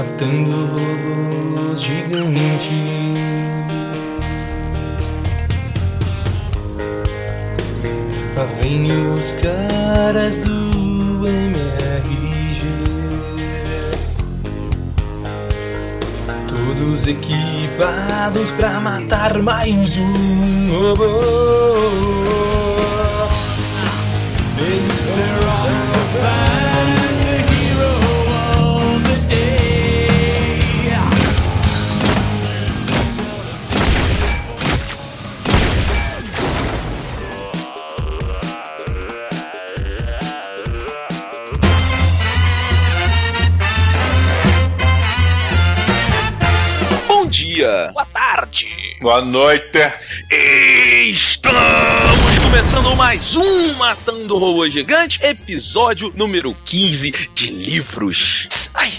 matando robôs gigantes. Lá vem os caras do MRG. Todos equipados pra matar mais um robô. Eles dia, boa tarde. Boa noite. Estamos começando mais um Matando Robô Gigante, episódio número 15 de livros.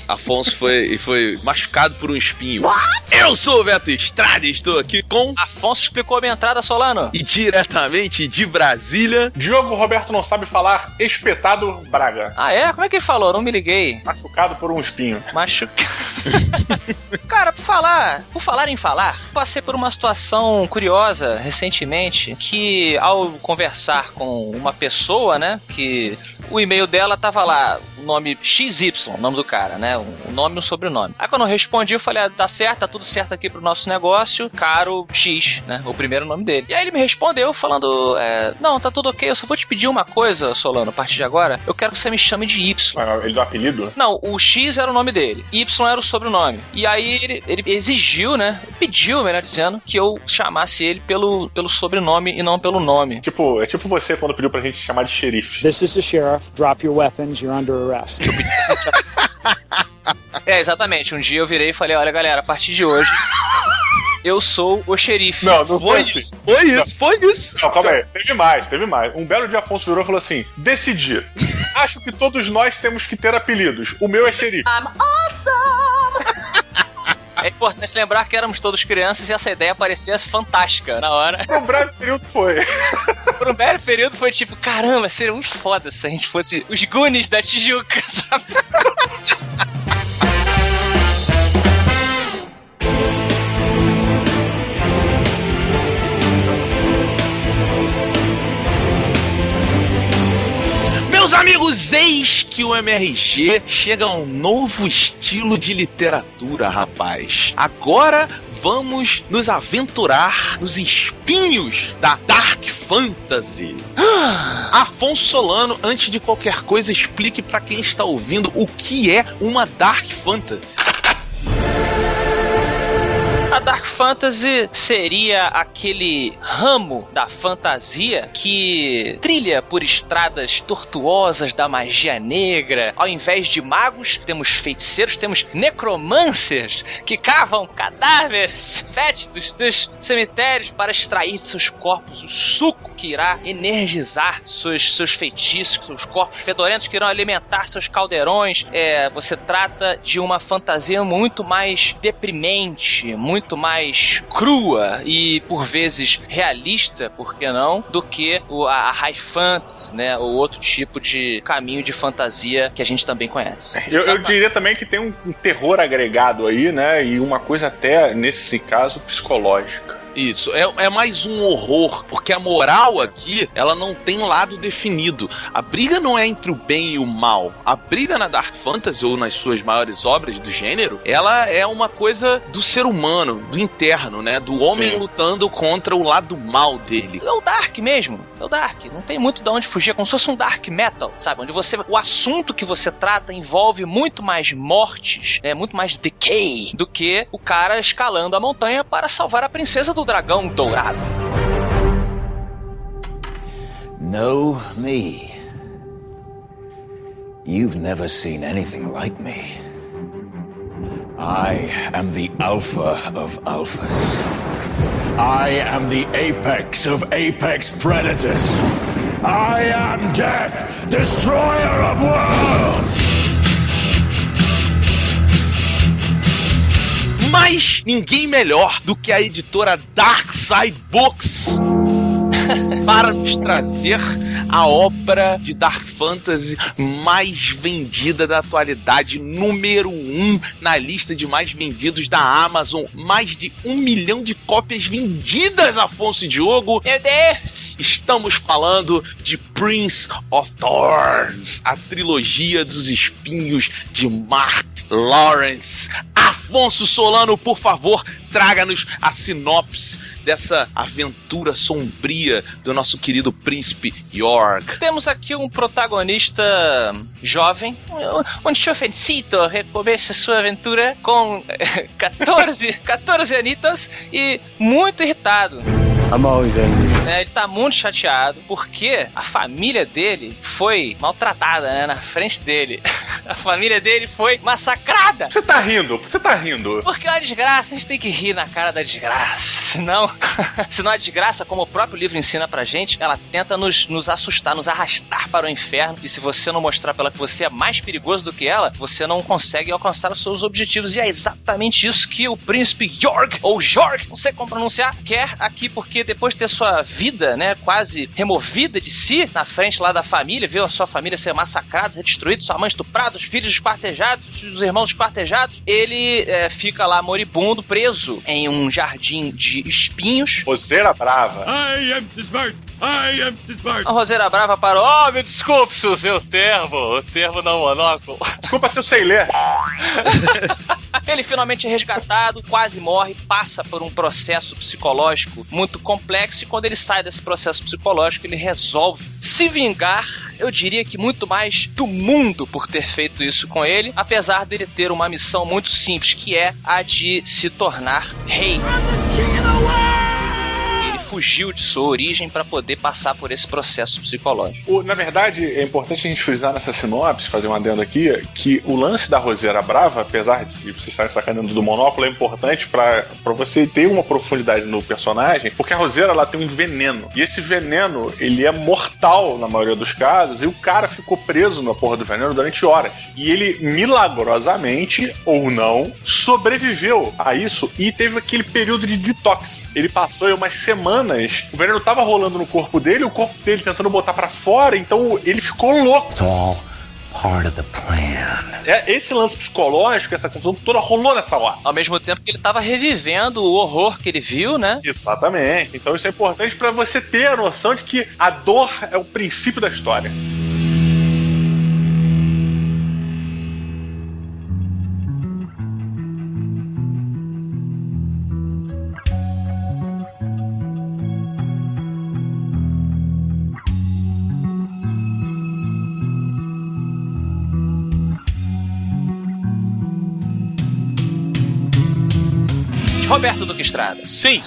Afonso foi, foi machucado por um espinho. Eu sou o Beto Estrada e estou aqui com. Afonso explicou a minha entrada, Solano. E diretamente de Brasília. Diogo Roberto não sabe falar espetado Braga. Ah, é? Como é que ele falou? Não me liguei. Machucado por um espinho. Machucado. Cara, por falar, por falar em falar, passei por uma situação curiosa recentemente que ao conversar com uma pessoa, né, que o e-mail dela tava lá, o nome XY, o nome do cara, né, o nome e o sobrenome. Aí quando eu respondi, eu falei, ah, tá certo, tá tudo certo aqui pro nosso negócio, caro X, né, o primeiro nome dele. E aí ele me respondeu falando, é, não, tá tudo ok, eu só vou te pedir uma coisa, Solano, a partir de agora, eu quero que você me chame de Y. Ah, Ele dá apelido? Não, o X era o nome dele, Y era o sobrenome. E aí ele, ele exigiu, né? Pediu, melhor dizendo, que eu chamasse ele pelo, pelo sobrenome e não pelo nome. Tipo, é tipo você quando pediu pra gente chamar de xerife. This is the sheriff. Drop your weapons. You're under arrest. É, exatamente. Um dia eu virei e falei: olha, galera, a partir de hoje. Eu sou o xerife. Não, não Foi foi assim. isso, foi isso, foi isso. Não, calma aí. Teve mais, teve mais. Um belo dia Afonso virou e falou assim: decidi. Acho que todos nós temos que ter apelidos. O meu é xerife. É importante lembrar que éramos todos crianças e essa ideia parecia fantástica na hora. Por um breve período foi. Por um breve período foi tipo: caramba, seria muito foda se a gente fosse os Goonies da Tijuca, sabe? que o MRG chega a um novo estilo de literatura, rapaz. Agora vamos nos aventurar nos espinhos da Dark Fantasy. Afonso Solano, antes de qualquer coisa, explique pra quem está ouvindo o que é uma Dark Fantasy. A Dark Fantasy seria aquele ramo da fantasia que trilha por estradas tortuosas da magia negra. Ao invés de magos, temos feiticeiros, temos necromancers que cavam cadáveres fétidos dos cemitérios para extrair de seus corpos o suco que irá energizar seus, seus feitiços, seus corpos fedorentos que irão alimentar seus caldeirões. É, você trata de uma fantasia muito mais deprimente, muito mais crua e por vezes realista, por que não, do que o- a, high fantasy, né? Ou outro tipo de caminho de fantasia que a gente também conhece. Eu, eu diria também que tem um terror agregado aí, né? E uma coisa até, nesse caso, psicológica. Isso, é, é mais um horror, porque a moral aqui, ela não tem lado definido. A briga não é entre o bem e o mal. A briga na Dark Fantasy, ou nas suas maiores obras do gênero, ela é uma coisa do ser humano, do interno, né? Do homem Sim. lutando contra o lado mal dele. É o Dark mesmo, é o Dark. Não tem muito de onde fugir, é como se fosse um Dark Metal, sabe? Onde você, o assunto que você trata envolve muito mais mortes, né? Muito mais decay do que o cara escalando a montanha para salvar a princesa do dragão dourado. Know me. You've never seen anything like me. I am the Alpha of Alphas. I am the apex of apex predators. I am death, destroyer of worlds! Mas ninguém melhor do que a editora Dark Side Books para nos trazer a obra de Dark Fantasy mais vendida da atualidade, número um na lista de mais vendidos da Amazon, mais de um milhão de cópias vendidas, Afonso e Diogo. Meu Deus! Estamos falando de Prince of Thorns, a trilogia dos espinhos de Mark Lawrence. Afonso Solano, por favor, traga-nos a sinopse dessa aventura sombria do nosso querido príncipe York. Temos aqui um protagonista jovem, um, jovencito, recomeça sua aventura com 14, 14 anitas e muito irritado. I'm always angry. É, ele tá muito chateado porque a família dele foi maltratada, né, na frente dele. A família dele foi massacrada. Você tá rindo? Por que você tá rindo? Porque é uma desgraça, a gente tem que rir na cara da desgraça. Senão, senão a desgraça, como o próprio livro ensina pra gente, ela tenta nos, nos assustar, nos arrastar para o inferno. E se você não mostrar pra ela que você é mais perigoso do que ela, você não consegue alcançar os seus objetivos. E é exatamente isso que o príncipe Jorg, ou Jorg, não sei como pronunciar, quer aqui, porque depois de ter sua vida, né, quase removida de si, na frente lá da família, viu a sua família ser massacrada, ser destruída, sua mãe estuprada, os filhos esquartejados, os irmãos esquartejados, ele é, fica lá moribundo, preso em um jardim de espinhos. Roseira brava. I am smart. I am too smart. A Roseira Brava parou, oh, me desculpe, seu, seu termo, o termo não monóculo. Desculpa se eu sei ler. Ele finalmente é resgatado, quase morre, passa por um processo psicológico muito complexo e quando ele sai desse processo psicológico, ele resolve se vingar, eu diria que muito mais do mundo por ter feito isso com ele, apesar dele ter uma missão muito simples, que é a de se tornar rei. Ele fugiu de sua origem para poder passar por esse processo psicológico. O- na verdade, é importante a gente frisar nessa sinopse, fazer um adendo aqui, que o lance da Roseira Brava, apesar de você estar sacaneando do Monóculo, é importante pra você ter uma profundidade no personagem, porque a Roseira ela tem um veneno. E esse veneno, ele é mortal na maioria dos casos, e o cara ficou preso na porra do veneno durante horas. E ele, milagrosamente, ou não, sobreviveu a isso e teve aquele período de detox. Ele passou umas semanas, o veneno tava rolando no corpo dele, o corpo dele tentando botar pra fora, então ele ficou louco. Part of the plan. É, esse lance psicológico, essa confusão toda rolou nessa hora. Ao mesmo tempo que ele estava revivendo o horror que ele viu, né? Exatamente. Então isso é importante pra você ter a noção de que a dor é o princípio da história. Roberto Duque Estrada. Sim,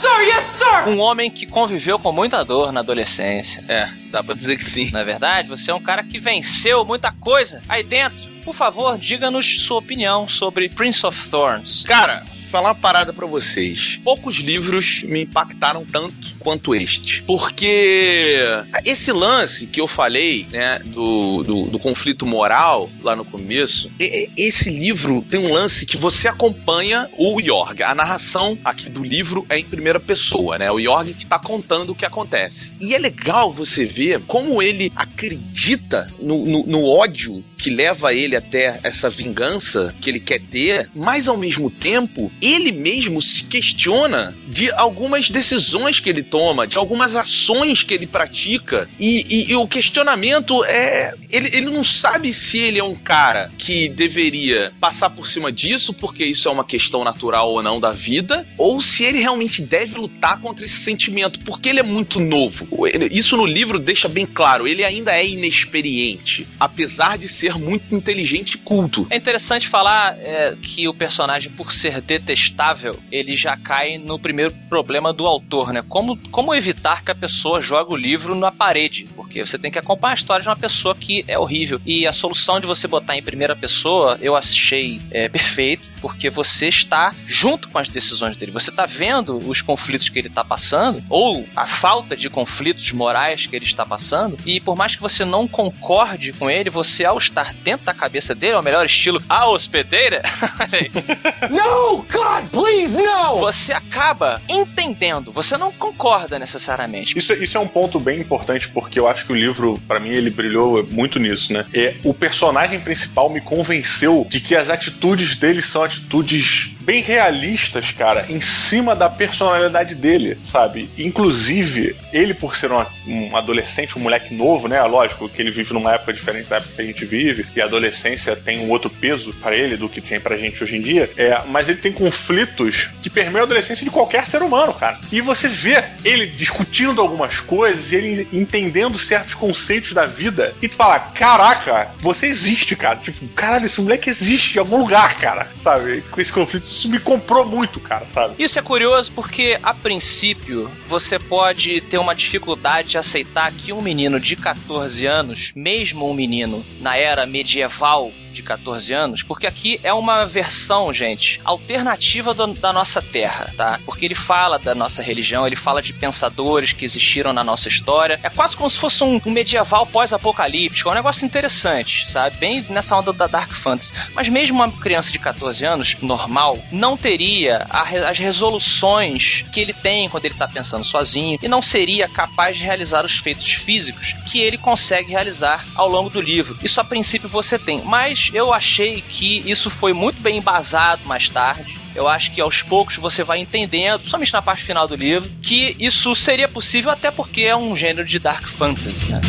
Um homem que conviveu com muita dor na adolescência. é, dá pra dizer que sim. Na verdade, você é um cara que venceu muita coisa aí dentro. Por favor, diga-nos sua opinião sobre Prince of Thorns. Cara, falar uma parada pra vocês. Poucos livros me impactaram tanto quanto este. Porque esse lance que eu falei, né, do, do, do conflito moral lá no começo, esse livro tem um lance que você acompanha o Jorg. A narração aqui do livro é em primeira pessoa, né? O Jorg que tá contando o que acontece. E é legal você ver como ele acredita no, no, no ódio que leva ele até essa vingança que ele quer ter, mas ao mesmo tempo ele mesmo se questiona de algumas decisões que ele toma, de algumas ações que ele pratica. E, e- e o questionamento é. Ele, ele não sabe se ele é um cara que deveria passar por cima disso, porque isso é uma questão natural ou não da vida, ou se ele realmente deve lutar contra esse sentimento, porque ele é muito novo. Isso no livro deixa bem claro, ele ainda é inexperiente, apesar de ser muito inteligente e culto. É interessante falar é, que o personagem, por ser detestável, ele já cai no primeiro problema do autor, né? Como, como evitar que a pessoa jogue o livro na parede? Porque você tem que acompanhar a história de uma pessoa que é horrível. E a solução de você botar em primeira pessoa, eu achei é, perfeito, porque você está junto com as decisões dele. Você está vendo os conflitos que ele está passando, ou a falta de conflitos morais que ele está passando, e por mais que você não concorde com ele, você, ao estar dentro da cabeça dele, é o melhor estilo, a hospedeira, No! God please, no! Você acaba entendendo, você não concorda necessariamente. Isso, isso é um ponto bem importante, porque eu acho que o livro, pra mim, ele brilhou muito nisso, né? É, o personagem principal me convenceu de que as atitudes dele são atitudes bem realistas, cara, em cima da personalidade dele, sabe? Inclusive, ele, por ser um adolescente, um moleque novo, né? Lógico que ele vive numa época diferente da época que a gente vive, e a adolescência tem um outro peso pra ele do que tem pra gente hoje em dia, é, mas ele tem conflitos que permeiam a adolescência de qualquer ser humano, cara. E você vê ele discutindo algumas coisas e ele entendendo certos conceitos da vida, e tu fala: caraca, você existe, cara. Tipo, caralho, esse moleque existe em algum lugar, cara, sabe? Com esse conflito, isso me comprou muito, cara, sabe? Isso é curioso porque, a princípio, você pode ter uma dificuldade de aceitar que um menino de 14 anos, mesmo um menino na era medieval de 14 anos, porque aqui é uma versão, gente, alternativa do- da nossa terra, tá? Porque ele fala da nossa religião, ele fala de pensadores que existiram na nossa história. É quase como se fosse um, um medieval pós-apocalíptico, é um negócio interessante, sabe? Bem nessa onda da Dark Fantasy. Mas mesmo uma criança de 14 anos, normal, não teria a as resoluções que ele tem quando ele tá pensando sozinho e não seria capaz de realizar os feitos físicos que ele consegue realizar ao longo do livro. Isso a princípio você tem, mas eu achei que isso foi muito bem embasado mais tarde. Eu acho que aos poucos você vai entendendo, principalmente na parte final do livro, que isso seria possível até porque é um gênero de dark fantasy, né?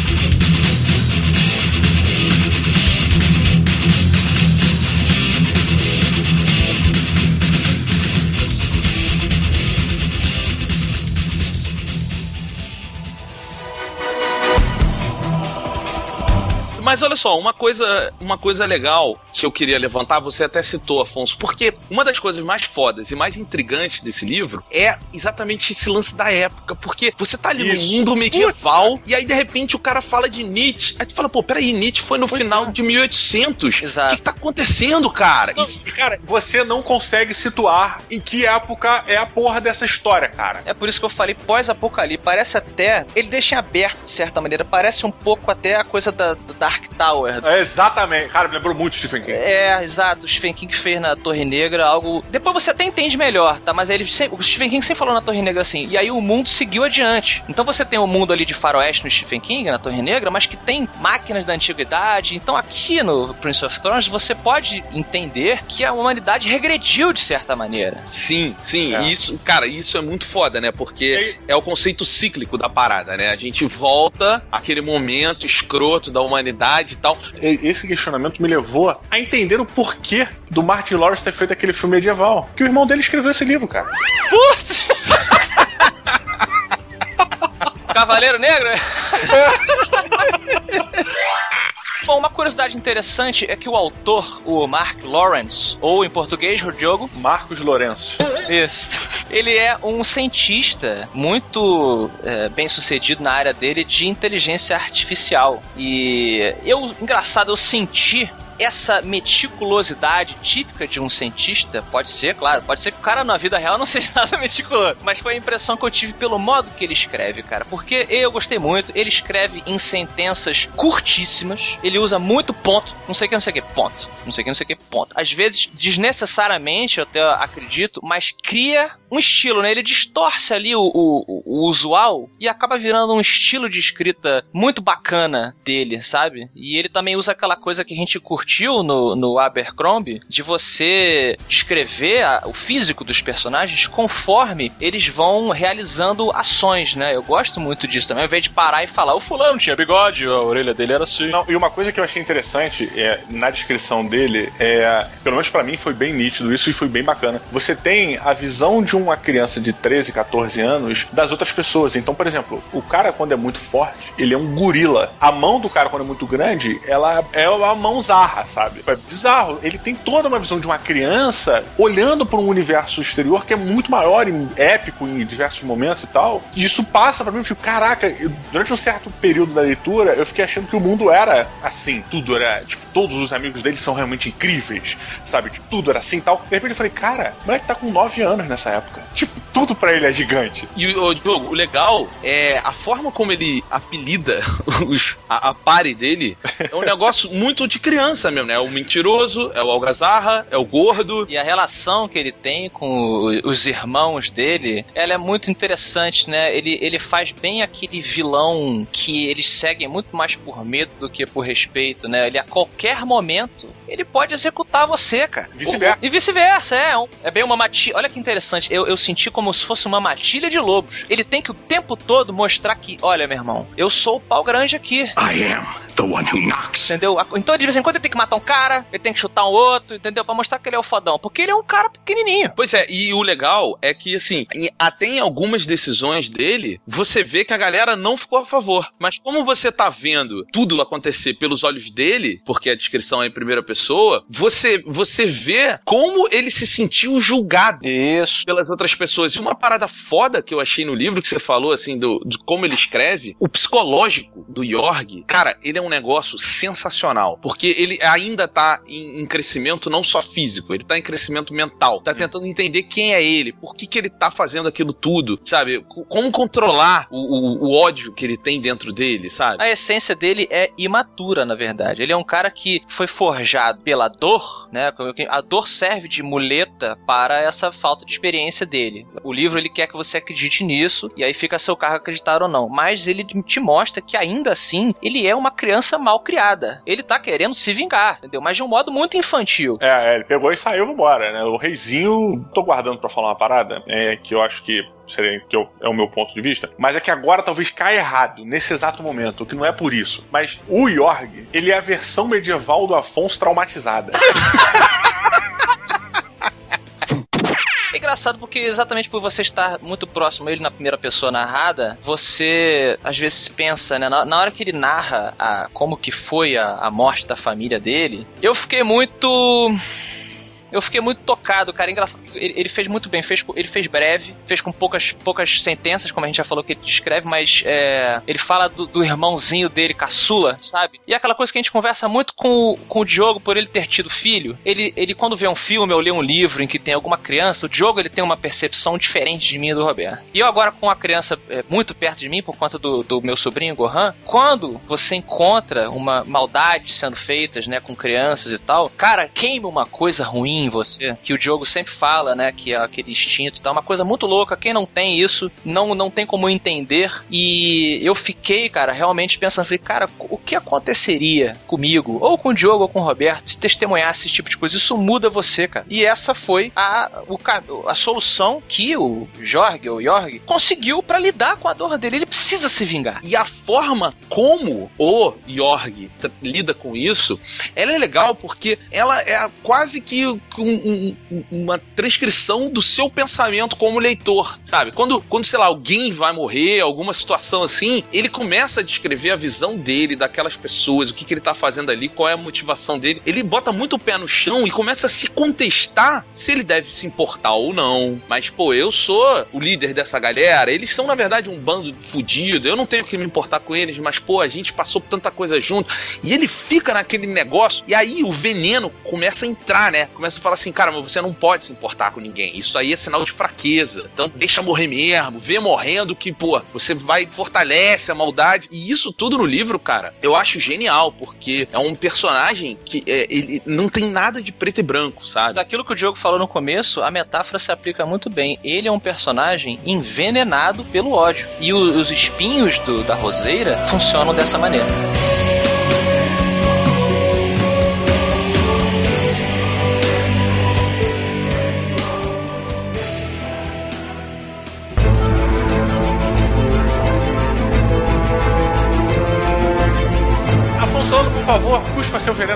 Mas olha só, uma coisa, uma coisa legal que eu queria levantar, você até citou, Afonso, porque uma das coisas mais fodas e mais intrigantes desse livro é exatamente esse lance da época, porque você tá ali Isso. no mundo medieval e aí de repente o cara fala de Nietzsche, aí tu fala, pô, peraí, Nietzsche foi no final de 1800. Exato. O que, que tá acontecendo, cara? Não, Isso- cara, você não consegue situar em que época é a porra dessa história, cara. É por isso que eu falei pós-apocalipse. Parece até. Ele deixa em aberto, de certa maneira. Parece um pouco até a coisa da, do Dark Tower. É exatamente. Cara, me lembrou muito Stephen King. É, exato. O Stephen King fez na Torre Negra algo. Depois você até entende melhor, tá? Mas ele sempre... o Stephen King sempre falou na Torre Negra assim. E aí o mundo seguiu adiante. Então você tem o mundo ali de faroeste no Stephen King, na Torre Negra, mas que tem máquinas da antiguidade. Então aqui no Prince of Thrones você pode entender que a humanidade regrediu de certa maneira. Sim, sim, É. e isso, cara, isso é muito foda, né? Porque é o conceito cíclico da parada, né? A gente volta àquele momento escroto da humanidade e tal. Esse questionamento me levou a entender o porquê do Martin Lawrence ter feito aquele filme medieval. Que o irmão dele escreveu esse livro, cara. Putz! Cavaleiro Negro? Bom, uma curiosidade interessante é que o autor, o Mark Lawrence, ou em português, o Diogo, Marcos Lourenço. isso. Ele é um cientista muito é, bem sucedido na área dele de inteligência artificial. E eu, engraçado, eu senti essa meticulosidade típica de um cientista, pode ser, claro, pode ser que o cara na vida real não seja nada meticuloso, mas foi a impressão que eu tive pelo modo que ele escreve, cara, porque eu gostei muito, ele escreve em sentenças curtíssimas, ele usa muito ponto, não sei o que, não sei o que, ponto, não sei o que, não sei o que, ponto. Às vezes, desnecessariamente, eu até acredito, mas cria um estilo, né? Ele distorce ali o, o, o usual e acaba virando um estilo de escrita muito bacana dele, sabe? E ele também usa aquela coisa que a gente curtiu no, no Abercrombie, de você descrever a- o físico dos personagens conforme eles vão realizando ações, né? Eu gosto muito disso também, ao invés de parar e falar, o fulano tinha bigode, a orelha dele era assim. Não, e uma coisa que eu achei interessante é, na descrição dele, é, pelo menos pra mim foi bem nítido isso e foi bem bacana. Você tem a visão de uma criança de 13, 14 anos das outras pessoas. Então, por exemplo, o cara quando é muito forte, ele é um gorila. A mão do cara quando é muito grande, ela é uma mão zarra, sabe? É bizarro. Ele tem toda uma visão de uma criança olhando para um universo exterior que é muito maior e épico em diversos momentos e tal. E isso passa pra mim, eu fico, caraca, eu- durante um certo período da leitura, eu fiquei achando que o mundo era assim, tudo era, tipo, todos os amigos dele são realmente incríveis, sabe? Que tudo era assim e tal. De repente eu falei, cara, o moleque tá com 9 anos nessa época. Época. Tipo, tudo pra ele é gigante. E o, o Diogo, o legal é a forma como ele apelida os, a, a pare dele é um negócio muito de criança mesmo, né? É o mentiroso, é o algazarra, é o gordo. E a relação que ele tem com os irmãos dele, ela é muito interessante, né? Ele, ele faz bem aquele vilão que eles seguem muito mais por medo do que por respeito, né? Ele a qualquer momento, ele pode executar você, cara. Vice-versa. E vice-versa, é. um- é bem uma matilha. Olha que interessante. Eu, eu senti como se fosse uma matilha de lobos. Ele tem que o tempo todo mostrar que, olha, meu irmão, eu sou o pau grande aqui. I am the one who knocks. Entendeu? Então, de vez em quando, ele tem que matar um cara, ele tem que chutar um outro, entendeu? Pra mostrar que ele é o fodão. Porque ele é um cara pequenininho. Pois é, e o legal é que, assim, até em algumas decisões dele, você vê que a galera não ficou a favor. Mas como você tá vendo tudo acontecer pelos olhos dele, porque a descrição é em primeira pessoa, você, você vê como ele se sentiu julgado Isso. pelas outras pessoas. E uma parada foda que eu achei no livro que você falou, assim, do, de como ele escreve, o psicológico do Jorg, cara, ele é um negócio sensacional. Porque ele ainda tá em, em crescimento não só físico, ele tá em crescimento mental. Tá tentando entender quem é ele, por que, que ele tá fazendo aquilo tudo, sabe? Como controlar o, o- o ódio que ele tem dentro dele, sabe? A essência dele é imatura, na verdade. Ele é um cara que foi forjado pela dor, né? A dor serve de muleta para essa falta de experiência dele. O livro ele quer que você acredite nisso e aí fica a seu cargo acreditar ou não. Mas ele te mostra que ainda assim ele é uma criança mal criada. Ele tá querendo se vingar, entendeu? Mas de um modo muito infantil. É, é, ele pegou e saiu embora, né? O reizinho, tô guardando pra falar uma parada, é que eu acho que seria que eu- é o meu ponto de vista, mas é que agora talvez caia errado nesse exato momento, o que não é por isso. Mas o Jorg, ele é a versão medieval do Afonso traumatizada. Engraçado porque exatamente por você estar muito próximo a ele na primeira pessoa narrada, você às vezes pensa, né? Na, na hora que ele narra a, como que foi a, a morte da família dele, eu fiquei muito. Eu fiquei muito tocado, cara. É engraçado que ele, ele fez muito bem, fez, ele fez breve, fez com poucas, poucas sentenças, como a gente já falou que ele descreve, mas é, ele fala do, do irmãozinho dele, caçula, sabe? E é aquela coisa que a gente conversa muito com, o- com o Diogo por ele ter tido filho. Ele, ele, quando vê um filme ou lê um livro em que tem alguma criança, o Diogo ele tem uma percepção diferente de mim e do Roberto. E eu agora com a criança é, muito perto de mim, por conta do, do meu sobrinho Gohan, quando você encontra uma maldade sendo feitas, né, com crianças e tal, cara, queima uma coisa ruim em você, que o Diogo sempre fala, né, que é aquele instinto tal, uma coisa muito louca, quem não tem isso, não, não tem como entender, e eu fiquei, cara, realmente pensando, falei, cara, o que aconteceria comigo, ou com o Diogo ou com o Roberto, se testemunhasse esse tipo de coisa, isso muda você, cara, e essa foi a, o, a solução que o Jorg, ou Jorg, conseguiu pra lidar com a dor dele, ele precisa se vingar. E a forma como o Jorg lida com isso, ela é legal porque ela é quase que um- um- um- uma transcrição do seu pensamento como leitor, sabe? Quando, quando, sei lá, alguém vai morrer, alguma situação assim, ele começa a descrever a visão dele, daquelas pessoas, o que, que ele tá fazendo ali, qual é a motivação dele. Ele bota muito o pé no chão e começa a se contestar se ele deve se importar ou não. Mas, pô, eu sou o líder dessa galera, eles são, na verdade, um bando fudido, eu não tenho que me importar com eles, mas, pô, a gente passou por tanta coisa junto. E ele fica naquele negócio, e aí o veneno começa a entrar, né? Começa a falar assim, cara, mas você não pode se importar com ninguém. Isso aí é sinal de fraqueza. Então deixa morrer mesmo, vê morrendo que, pô, você vai, fortalece a maldade. E isso tudo no livro, cara, eu acho genial, porque é um personagem que é, ele não tem nada de preto e branco, sabe? Daquilo que o Diogo falou no começo, a metáfora se aplica muito bem. Ele é um personagem envenenado pelo ódio. E o- os espinhos do- da roseira funcionam dessa maneira.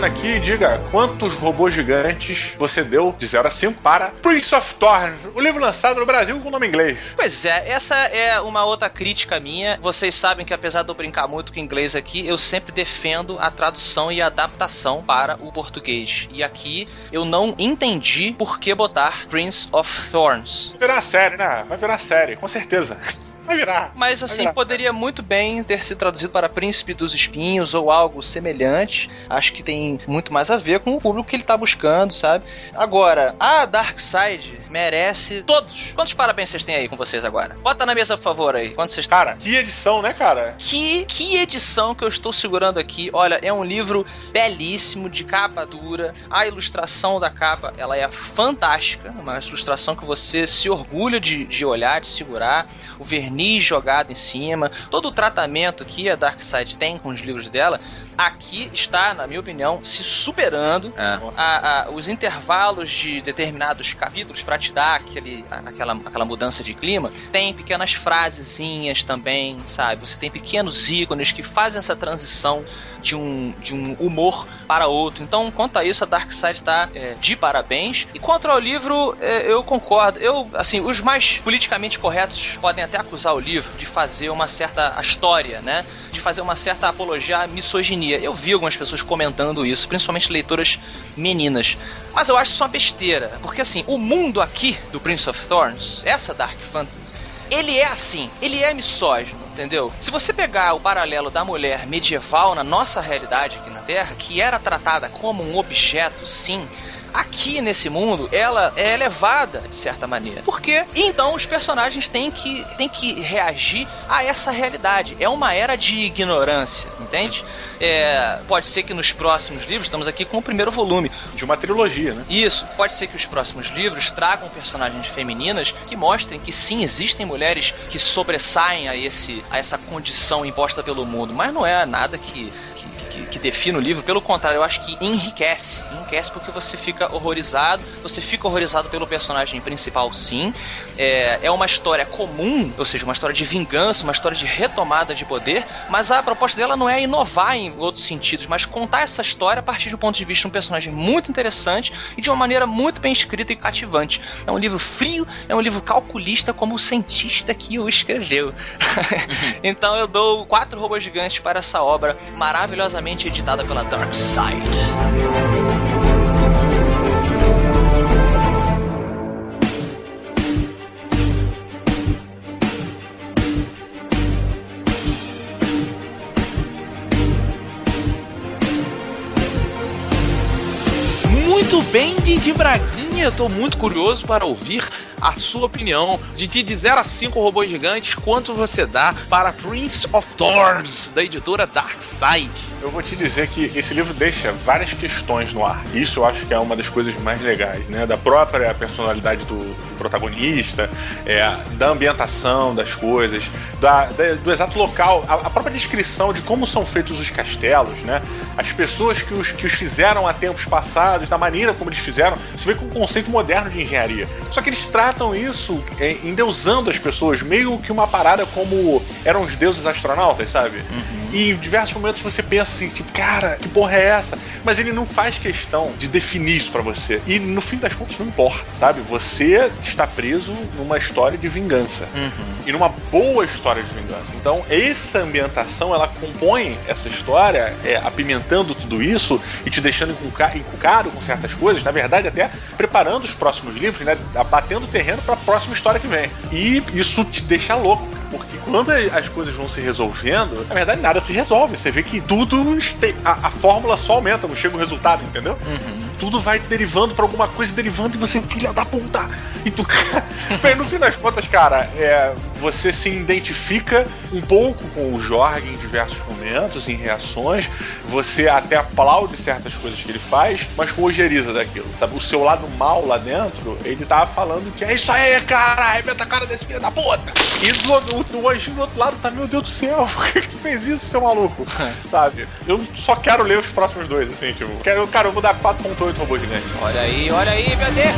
Aqui e diga quantos robôs gigantes você deu de 0 a 5 para Prince of Thorns, o livro lançado no Brasil com nome inglês. Pois é, essa é uma outra crítica minha. Vocês sabem que apesar de eu brincar muito com inglês aqui, eu sempre defendo a tradução e a adaptação para o português. E aqui eu não entendi por que botar Prince of Thorns. Vai virar série, né? Vai virar série, com certeza. Vai virar. Mas assim, virar. poderia muito bem ter sido traduzido para Príncipe dos Espinhos ou algo semelhante. Acho que tem muito mais a ver com o público que ele tá buscando, sabe? Agora, a Dark Side merece todos. Quantos parabéns vocês têm aí com vocês agora? Bota na mesa, por favor, aí. Quantos vocês Cara, que edição, né, cara? que, que edição que eu estou segurando aqui. Olha, é um livro belíssimo, de capa dura. A ilustração da capa, ela é fantástica. Uma ilustração que você se orgulha de, de olhar, de segurar. O verniz jogado em cima. Todo o tratamento que a Darkseid tem com os livros dela, aqui está, na minha opinião, se superando. A- a- os intervalos de determinados capítulos para te dar aquele, aquela, aquela mudança de clima, tem pequenas frasezinhas também, sabe? Você tem pequenos ícones que fazem essa transição de um, de um humor para outro. Então, quanto a isso, a Dark Side está é, de parabéns. E quanto ao livro, é, eu concordo. Eu, assim, os mais politicamente corretos podem até acusar o livro de fazer uma certa história, né? De fazer uma certa apologia à misoginia. Eu vi algumas pessoas comentando isso, principalmente leitoras meninas. Mas eu acho isso uma besteira, porque assim, o mundo aqui do Prince of Thorns, essa Dark Fantasy, ele é assim, ele é misógino, entendeu? Se você pegar o paralelo da mulher medieval na nossa realidade aqui na Terra, que era tratada como um objeto, sim. Aqui nesse mundo, ela é elevada de certa maneira. Por quê? Então os personagens têm que, têm que reagir a essa realidade. É uma era de ignorância, entende? É, pode ser que nos próximos livros, estamos aqui com o primeiro volume, De uma trilogia, né? isso, pode ser que os próximos livros tragam personagens femininas que mostrem que sim, existem mulheres que sobressaem a, esse, a essa condição imposta pelo mundo, mas não é nada que, que, define o livro, pelo contrário, eu acho que enriquece. Enriquece porque você fica horrorizado, você fica horrorizado pelo personagem principal, sim. É, é uma história comum, ou seja, uma história de vingança, uma história de retomada de poder, mas a proposta dela não é inovar em outros sentidos, mas contar essa história a partir do ponto de vista de um personagem muito interessante e de uma maneira muito bem escrita e cativante. É um livro frio, é um livro calculista como o cientista que o escreveu. então eu dou quatro robôs gigantes para essa obra maravilhosamente editada pela Dark Side. Muito bem, Didi Braguinha. Eu tô muito curioso para ouvir a sua opinião. Didi, de 0 a 5 robôs gigantes, quanto você dá para Prince of Thorns, da editora Dark Side? Eu vou te dizer que esse livro deixa várias questões no ar. Isso eu acho que é uma das coisas mais legais, né? Da própria personalidade do protagonista, é, da ambientação das coisas, da, da- do exato local, a, a própria descrição de como são feitos os castelos, né? As pessoas que os, que os fizeram há tempos passados, da maneira como eles fizeram, você vê com um conceito moderno de engenharia. Só que eles tratam isso é, endeusando as pessoas, meio que uma parada como eram os deuses astronautas, sabe? E em diversos momentos você pensa assim, tipo, cara, que porra é essa? Mas ele não faz questão de definir isso pra você. E no fim das contas não importa, sabe? Você está preso numa história de vingança. E numa boa história de vingança. Então, essa ambientação, ela compõe essa história, é, apimentando tudo isso e te deixando encuca- encucado com certas coisas. Na verdade, até preparando os próximos livros, né? Batendo o terreno pra próxima história que vem. E isso te deixa louco. Porque quando as coisas vão se resolvendo, na verdade nada se resolve. Você vê que tudo. A, a fórmula só aumenta, não chega o resultado, entendeu? Tudo vai derivando pra alguma coisa, derivando e você, filha da puta! E tu. Bem, no fim das contas, cara, é, você se identifica um pouco com o Jorge em diversos momentos, em reações. Você até aplaude certas coisas que ele faz, mas com ojeriza daquilo, sabe? O seu lado mal lá dentro, ele tava falando que é isso aí, cara, arrebenta a cara desse filho da puta! E do, o, anjinho do outro lado tá, meu Deus do céu, por que, que tu fez isso, seu maluco? sabe? Eu só quero ler os próximos dois, assim, tipo, quero, cara, eu vou dar 4.8 robô gigante. Olha aí, olha aí, meu Deus!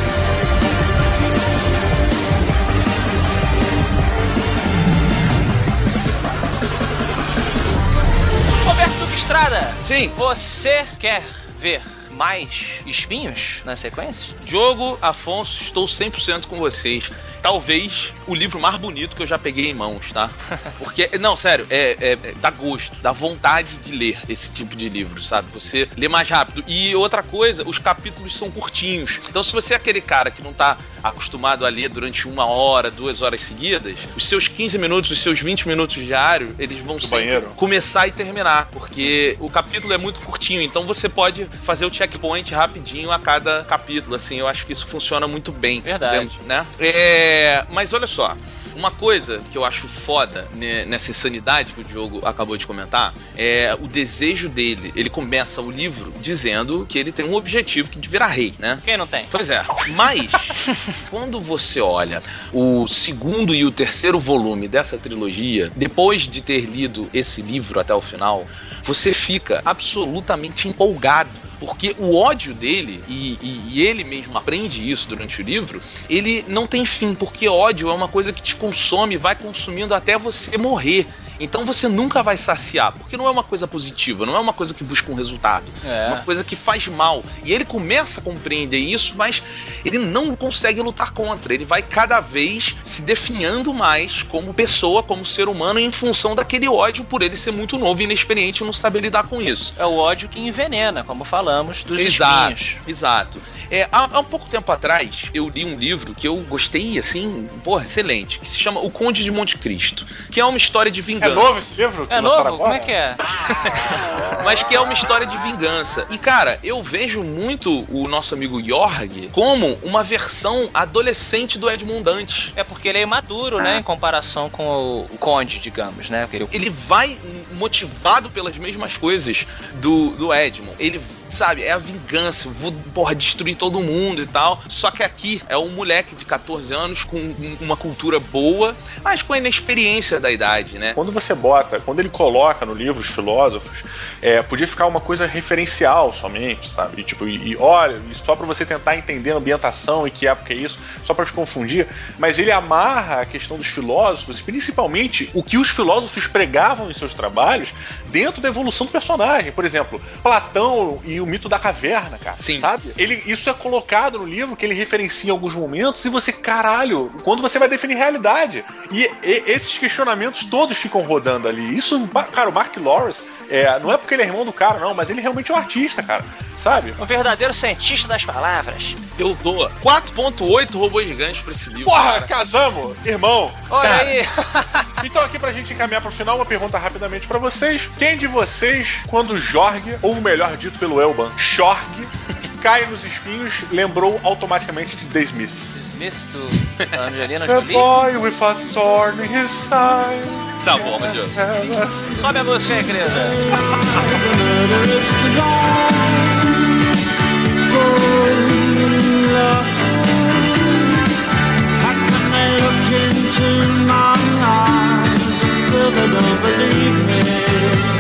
Roberto Estrada, Sim. você quer ver mais espinhos nas sequências? Diogo, Afonso, estou 100% com vocês. Talvez o livro mais bonito que eu já peguei em mãos, tá? Porque, não, sério, é, é, é, dá gosto, dá vontade de ler esse tipo de livro, sabe? Você lê mais rápido. E outra coisa, os capítulos são curtinhos. Então, se você é aquele cara que não tá acostumado a ler durante uma hora, duas horas seguidas, os seus 15 minutos, os seus 20 minutos diários, eles vão sempre começar e terminar, porque o capítulo é muito curtinho, então você pode fazer o checkpoint rapidinho a cada capítulo, assim, eu acho que isso funciona muito bem. Verdade. Né? É, mas olha só, uma coisa que eu acho foda né, nessa insanidade que o Diogo acabou de comentar é o desejo dele. Ele começa o livro dizendo que ele tem um objetivo que de virar rei, né? Quem não tem? Pois é, mas quando você olha o segundo e o terceiro volume dessa trilogia, depois de ter lido esse livro até o final, você fica absolutamente empolgado. Porque o ódio dele, e, e- e ele mesmo aprende isso durante o livro, ele não tem fim, porque ódio é uma coisa que te consome, vai consumindo até você morrer. Então você nunca vai saciar, porque não é uma coisa positiva, não é uma coisa que busca um resultado. É. Uma coisa que faz mal. E ele começa a compreender isso, mas ele não consegue lutar contra. Ele vai cada vez se definhando mais como pessoa, como ser humano, em função daquele ódio por ele ser muito novo e inexperiente e não saber lidar com isso. É o ódio que envenena, como falamos, dos Exato, espinhos. exato. É, há, há um pouco tempo atrás, eu li um livro que eu gostei, assim, porra, excelente, que se chama O Conde de Monte Cristo, que é uma história de É vingança. novo esse livro? É novo? agora? Como é que é? mas que é uma história de vingança. E cara, eu vejo muito o nosso amigo Jorg como uma versão adolescente do Edmund Dantes. É porque ele é imaturo, né? Em comparação com o, o Conde, digamos, né? Ele vai motivado pelas mesmas coisas do, do Edmund. Ele sabe, é a vingança, vou, porra, destruir todo mundo e tal. Só que aqui é um moleque de 14 anos com um- uma cultura boa, mas com a inexperiência da idade, né? Quando você bota, quando ele coloca no livro os filósofos, é, podia ficar uma coisa referencial somente, sabe? E, tipo, e, e olha, só pra você tentar entender a ambientação e que época é isso, só pra te confundir. Mas ele amarra a questão dos filósofos, principalmente o que os filósofos pregavam em seus trabalhos, dentro da evolução do personagem. Por exemplo, Platão e o mito da caverna, cara. Sim. Sabe? Ele, isso é colocado no livro que ele referencia em alguns momentos e você, caralho, quando você vai definir realidade. E, e- esses questionamentos todos ficam rodando ali. Isso, cara, o Mark Lawrence, é, não é porque ele é irmão do cara, não, mas ele realmente é um artista, cara. Sabe? Um verdadeiro cientista das palavras. Eu dou 4.8 robôs gigantes pra esse livro. Porra, cara. casamos, irmão. Olha Cara, aí! Então, aqui pra gente encaminhar pro final, uma pergunta rapidamente pra vocês. Quem de vocês, quando Jorg, ou melhor dito pelo Elban, Shorg, cai nos espinhos, lembrou automaticamente de The Smiths? Smith do Angelina The Jolie. boy with a thorn in his side. Tá bom, Diogo. Sobe a música aí, querida. into my eyes, still they don't believe me.